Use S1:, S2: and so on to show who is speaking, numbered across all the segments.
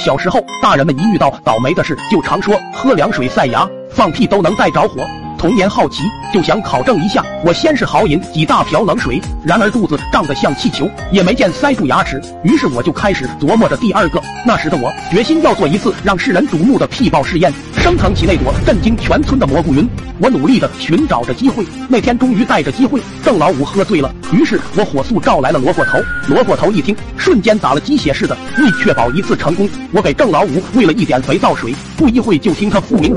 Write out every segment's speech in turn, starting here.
S1: 小时候，大人们一遇到倒霉的事，就常说喝凉水塞牙，放屁都能带着火。童年好奇，就想考证一下。我先是豪饮几大瓢冷水，然而肚子胀得像气球，也没见塞住牙齿。于是我就开始琢磨着第二个。那时的我决心要做一次让世人瞩目的屁爆试验，升腾起那朵震惊全村的蘑菇云。我努力的寻找着机会，那天终于带着机会。郑老五喝醉了，于是我火速召来了罗过头。罗过头一听，瞬间打了鸡血似的。为确保一次成功，我给郑老五喂了一点肥皂水。不一会就听他复鸣，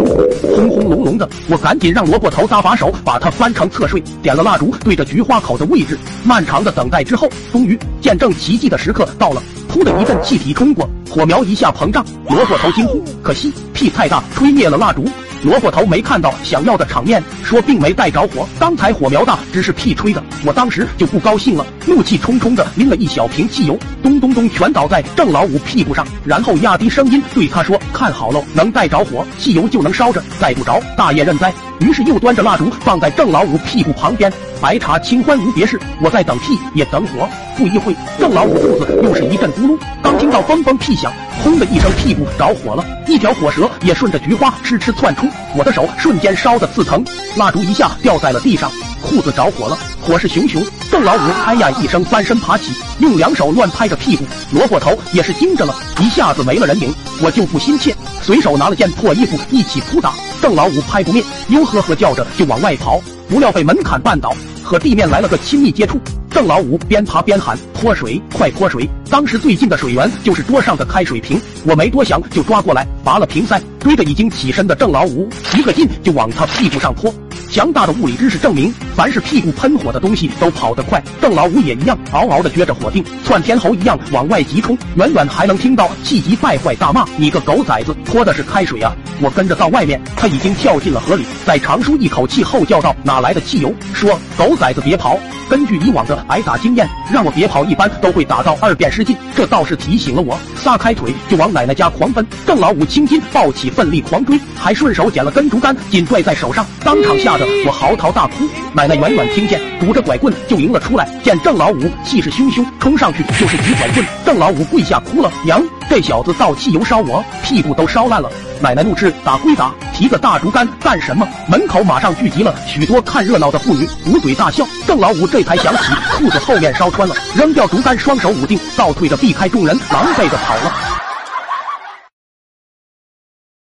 S1: 轰轰隆隆的。我赶紧让罗过头搭把手，把他翻成侧睡，点了蜡烛，对着菊花口的位置。漫长的等待之后，终于见证奇迹的时刻到了。噗的一阵气体冲过，火苗一下膨胀。萝卜头惊呼：“可惜屁太大，吹灭了蜡烛。”萝卜头没看到想要的场面，说并没带着火，刚才火苗大，只是屁吹的。我当时就不高兴了，怒气冲冲的拎了一小瓶汽油，咚咚咚全倒在郑老五屁股上，然后压低声音对他说：“看好喽，能带着火，汽油就能烧着；带不着，大爷认栽。”于是又端着蜡烛放在郑老五屁股旁边，白茶清欢无别事。我在等屁也等火。不一会，郑老五肚子又是一阵咕噜，刚听到嘣嘣屁响，轰的一声，屁股着火了，一条火蛇也顺着菊花哧哧窜出，我的手瞬间烧得刺疼，蜡烛一下掉在了地上，裤子着火了，火势熊熊。郑老五哎呀一声翻身爬起，用两手乱拍着屁股，萝卜头也是惊着了，一下子没了人影。我就不心切，随手拿了件破衣服一起扑打。郑老五拍不灭，呦呵呵叫着就往外跑，不料被门槛绊倒，和地面来了个亲密接触。郑老五边爬边喊：“泼水，快泼水！”当时最近的水源就是桌上的开水瓶，我没多想就抓过来拔了瓶塞，追着已经起身的郑老五一个劲就往他屁股上泼。强大的物理知识证明，凡是屁股喷火的东西都跑得快，邓老五也一样，嗷嗷的撅着火腚，窜天猴一样往外急冲，远远还能听到气急败坏大骂：“你个狗崽子，泼的是开水啊！”我跟着到外面，他已经跳进了河里，在长舒一口气后叫道：“哪来的汽油？”说：“狗崽子别跑。”根据以往的挨打经验，让我别跑，一般都会打到二遍失禁。这倒是提醒了我，撒开腿就往奶奶家狂奔。郑老五青筋暴起，奋力狂追，还顺手捡了根竹竿，紧拽在手上，当场吓得我嚎啕大哭。奶奶远远听见，拄着拐棍就迎了出来。见郑老五气势汹汹，冲上去就是几拐棍。郑老五跪下哭了：“娘，这小子倒汽油烧我，屁股都烧烂了。”奶奶怒斥：“打归打，提个大竹竿干什么？”门口马上聚集了许多看热闹的妇女，捂嘴大笑。郑老五这才想起裤子后面烧穿了，扔掉竹竿，双手捂腚，倒退着避开众人，狼狈的跑了。